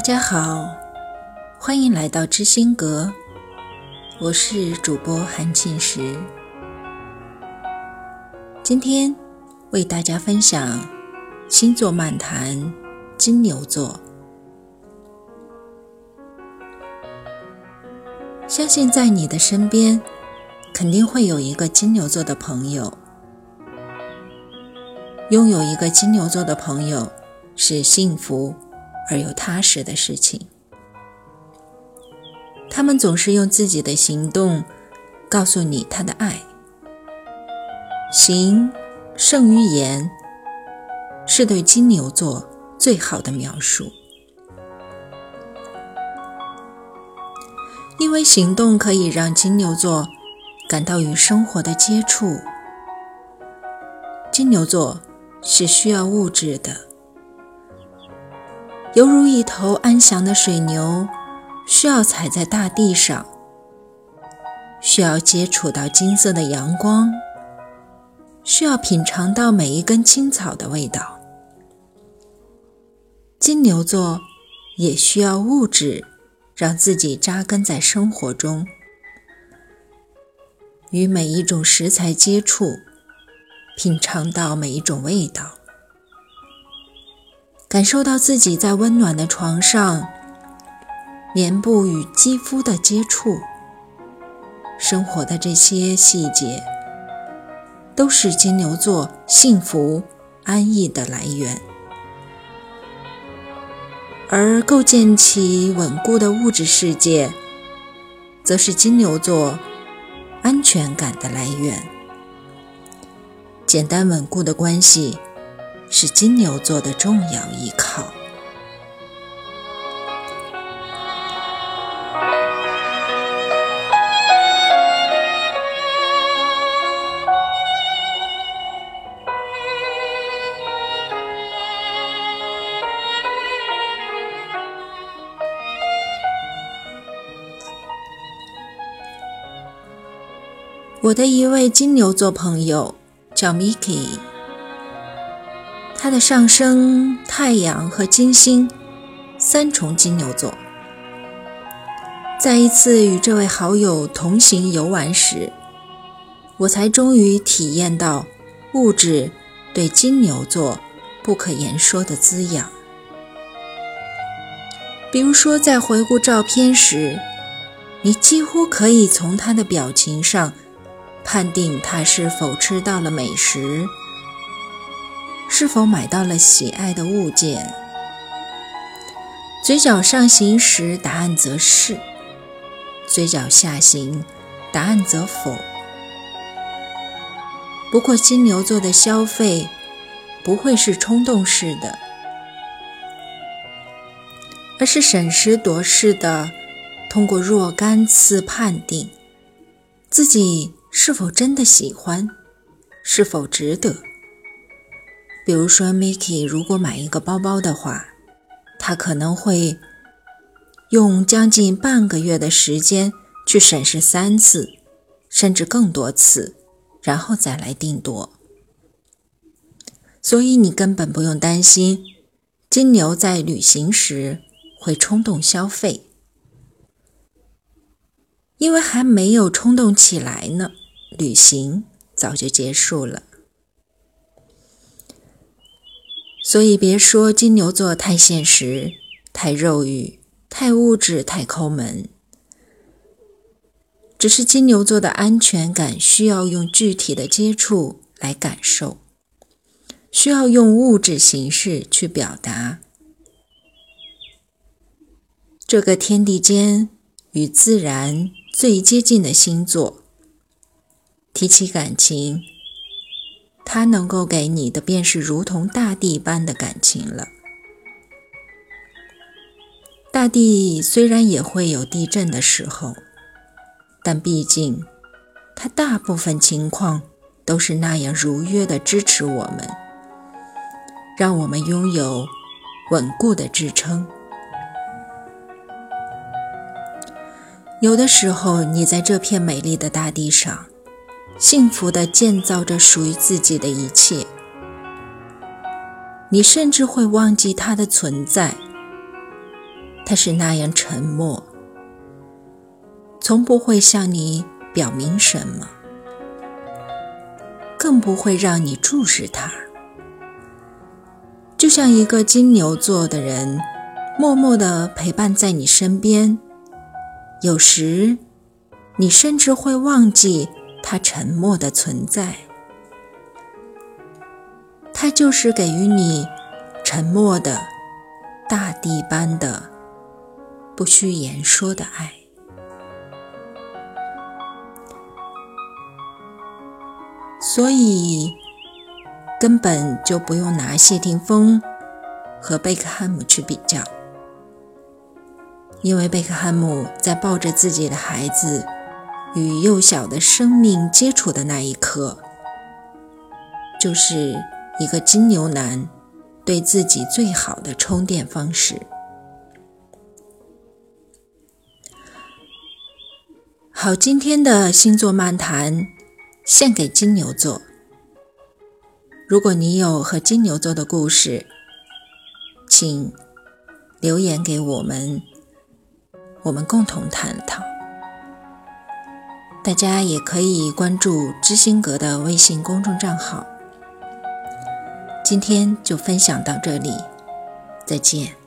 大家好，欢迎来到知心阁，我是主播韩庆石。今天为大家分享星座漫谈金牛座。相信在你的身边，肯定会有一个金牛座的朋友。拥有一个金牛座的朋友是幸福而又踏实的事情。他们总是用自己的行动告诉你他的爱，行胜于言，是对金牛座最好的描述。因为行动可以让金牛座感到与生活的接触。金牛座。是需要物质的，犹如一头安详的水牛，需要踩在大地上，需要接触到金色的阳光，需要品尝到每一根青草的味道。金牛座也需要物质，让自己扎根在生活中，与每一种食材接触。品尝到每一种味道，感受到自己在温暖的床上，棉布与肌肤的接触，生活的这些细节，都是金牛座幸福安逸的来源。而构建起稳固的物质世界，则是金牛座安全感的来源。简单稳固的关系是金牛座的重要依靠。我的一位金牛座朋友。叫 Miki，他的上升太阳和金星三重金牛座。在一次与这位好友同行游玩时，我才终于体验到物质对金牛座不可言说的滋养。比如说，在回顾照片时，你几乎可以从他的表情上。判定他是否吃到了美食，是否买到了喜爱的物件。嘴角上行时，答案则是；嘴角下行，答案则否。不过，金牛座的消费不会是冲动式的，而是审时度势的，通过若干次判定自己。是否真的喜欢？是否值得？比如说，Miki 如果买一个包包的话，他可能会用将近半个月的时间去审视三次，甚至更多次，然后再来定夺。所以你根本不用担心金牛在旅行时会冲动消费，因为还没有冲动起来呢。旅行早就结束了，所以别说金牛座太现实、太肉欲、太物质、太抠门，只是金牛座的安全感需要用具体的接触来感受，需要用物质形式去表达。这个天地间与自然最接近的星座。提起感情，它能够给你的便是如同大地般的感情了。大地虽然也会有地震的时候，但毕竟它大部分情况都是那样如约的支持我们，让我们拥有稳固的支撑。有的时候，你在这片美丽的大地上。幸福地建造着属于自己的一切，你甚至会忘记它的存在，他是那样沉默，从不会向你表明什么，更不会让你注视他。就像一个金牛座的人，默默地陪伴在你身边，有时你甚至会忘记他沉默的存在。他就是给予你沉默的、大地般的、不需言说的爱。所以。根本就不用拿谢霆锋和贝克汉姆去比较，因为贝克汉姆在抱着自己的孩子与幼小的生命接触的那一刻，就是一个金牛男对自己最好的充电方式。好，今天的星座漫谈献给金牛座。如果你有和金牛座的故事，请留言给我们，我们共同探讨。大家也可以关注知心阁的微信公众账号。今天就分享到这里，再见。